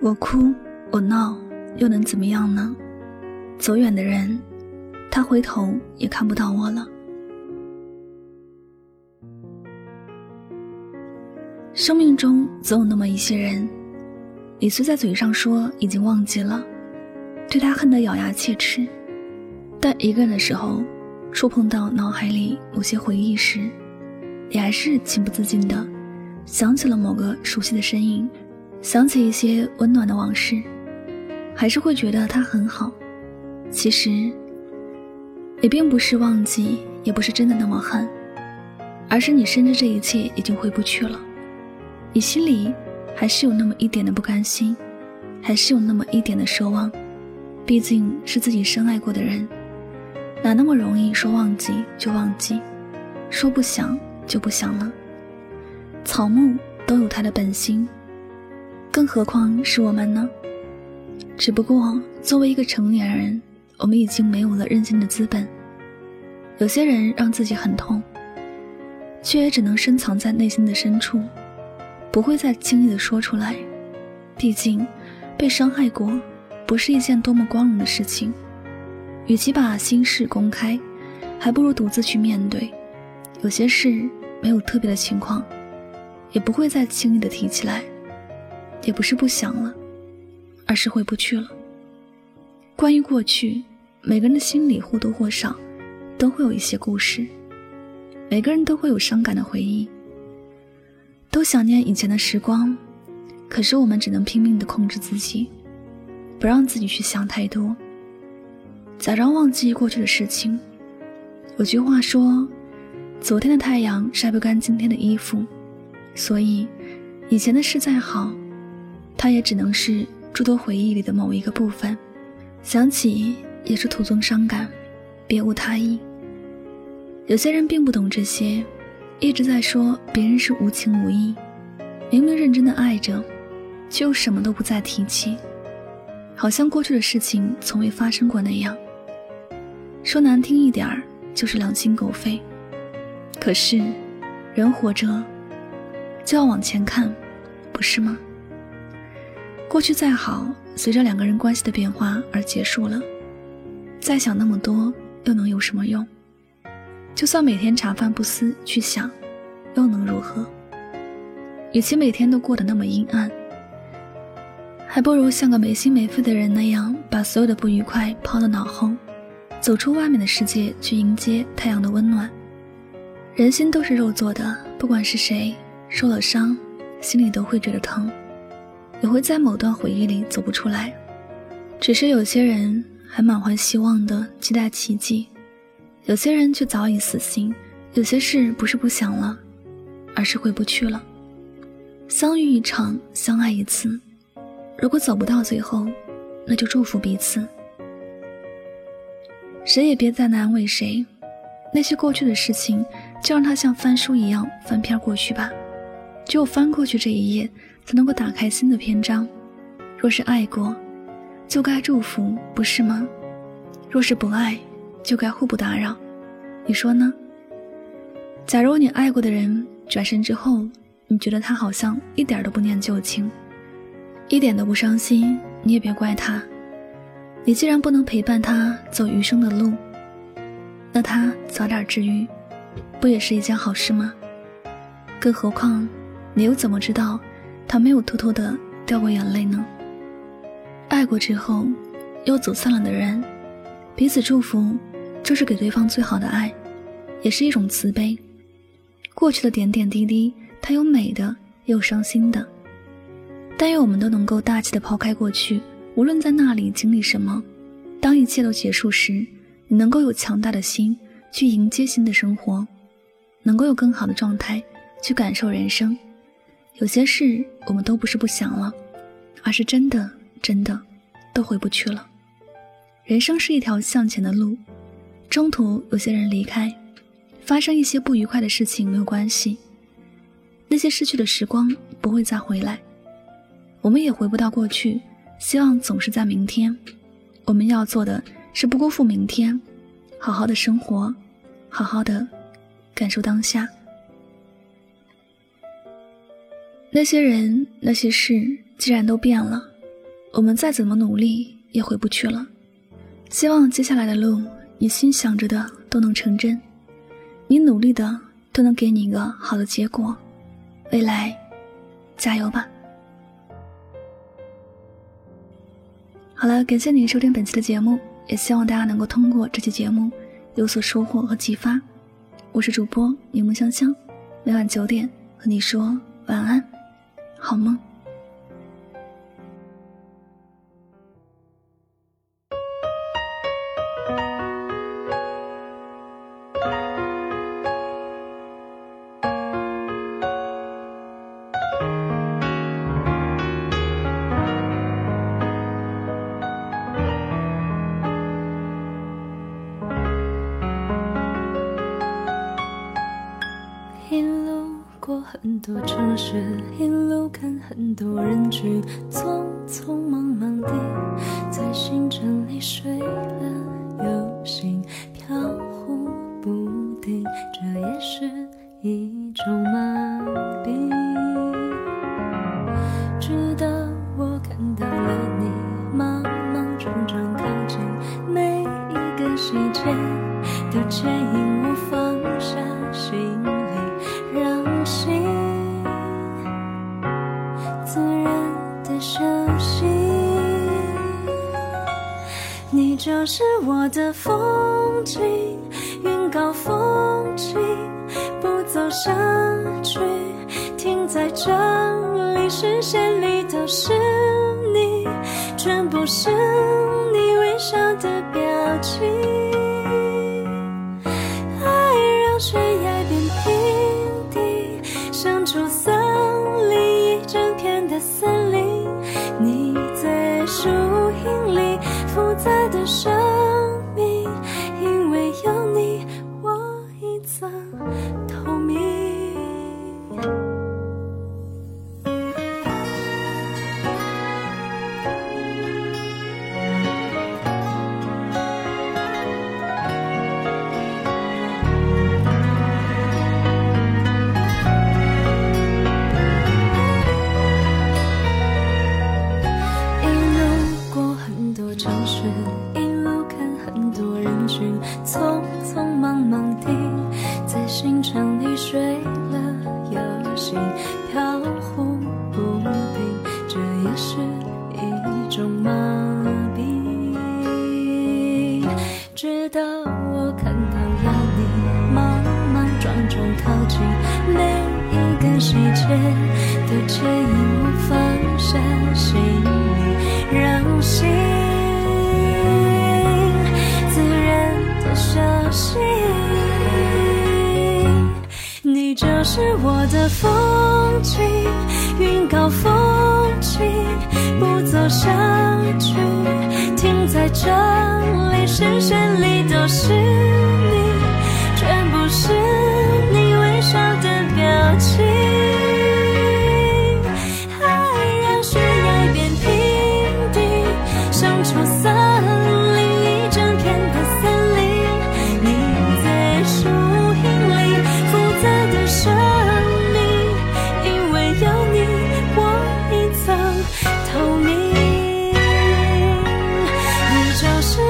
我哭，我闹，又能怎么样呢？走远的人，他回头也看不到我了。生命中总有那么一些人，你虽在嘴上说已经忘记了，对他恨得咬牙切齿，但一个人的时候，触碰到脑海里某些回忆时，你还是情不自禁的想起了某个熟悉的身影。想起一些温暖的往事，还是会觉得他很好。其实，也并不是忘记，也不是真的那么恨，而是你深知这一切已经回不去了，你心里还是有那么一点的不甘心，还是有那么一点的奢望。毕竟是自己深爱过的人，哪那么容易说忘记就忘记，说不想就不想了。草木都有它的本心。更何况是我们呢？只不过作为一个成年人，我们已经没有了任性的资本。有些人让自己很痛，却也只能深藏在内心的深处，不会再轻易的说出来。毕竟，被伤害过，不是一件多么光荣的事情。与其把心事公开，还不如独自去面对。有些事没有特别的情况，也不会再轻易的提起来。也不是不想了，而是回不去了。关于过去，每个人的心里或多或少都会有一些故事，每个人都会有伤感的回忆，都想念以前的时光。可是我们只能拼命的控制自己，不让自己去想太多，假装忘记过去的事情。有句话说：“昨天的太阳晒不干今天的衣服。”所以，以前的事再好。它也只能是诸多回忆里的某一个部分，想起也是徒增伤感，别无他意。有些人并不懂这些，一直在说别人是无情无义，明明认真的爱着，却又什么都不再提起，好像过去的事情从未发生过那样。说难听一点儿，就是良心狗肺。可是，人活着就要往前看，不是吗？过去再好，随着两个人关系的变化而结束了。再想那么多，又能有什么用？就算每天茶饭不思去想，又能如何？与其每天都过得那么阴暗，还不如像个没心没肺的人那样，把所有的不愉快抛到脑后，走出外面的世界，去迎接太阳的温暖。人心都是肉做的，不管是谁受了伤，心里都会觉得疼。也会在某段回忆里走不出来，只是有些人还满怀希望的期待奇迹，有些人却早已死心。有些事不是不想了，而是回不去了。相遇一场，相爱一次，如果走不到最后，那就祝福彼此。谁也别再难为谁，那些过去的事情，就让它像翻书一样翻篇过去吧。只有翻过去这一页。才能够打开新的篇章。若是爱过，就该祝福，不是吗？若是不爱，就该互不打扰。你说呢？假如你爱过的人转身之后，你觉得他好像一点都不念旧情，一点都不伤心，你也别怪他。你既然不能陪伴他走余生的路，那他早点治愈，不也是一件好事吗？更何况，你又怎么知道？他没有偷偷的掉过眼泪呢。爱过之后，又走散了的人，彼此祝福，就是给对方最好的爱，也是一种慈悲。过去的点点滴滴，它有美的，也有伤心的。但愿我们都能够大气的抛开过去，无论在那里经历什么，当一切都结束时，你能够有强大的心去迎接新的生活，能够有更好的状态去感受人生。有些事我们都不是不想了，而是真的真的都回不去了。人生是一条向前的路，中途有些人离开，发生一些不愉快的事情没有关系。那些失去的时光不会再回来，我们也回不到过去。希望总是在明天。我们要做的是不辜负明天，好好的生活，好好的感受当下。那些人，那些事，既然都变了，我们再怎么努力也回不去了。希望接下来的路，你心想着的都能成真，你努力的都能给你一个好的结果。未来，加油吧！好了，感谢您收听本期的节目，也希望大家能够通过这期节目有所收获和启发。我是主播柠檬香香，每晚九点和你说晚安，好梦。很多城市，一路看很多人群，匆匆忙忙地在星辰里睡了又醒，飘忽不定，这也是一种麻痹。直到我看到了你，莽莽撞撞靠近，每一个细节都牵引我放下心。是我的风景，云高风轻，不走下去，停在这里，视线里都是你，全部是你微笑的表情。爱让悬崖变平地，生出森林，一整片的森匆匆忙忙的，在行程里睡了又醒，飘忽不定，这也是一种麻痹。直到我看到了你，忙忙撞撞靠近，每一个细节都牵引我放下行李，让心。息。你就是我的风景，云高风轻，不走下去，停在这里。视线里都是你，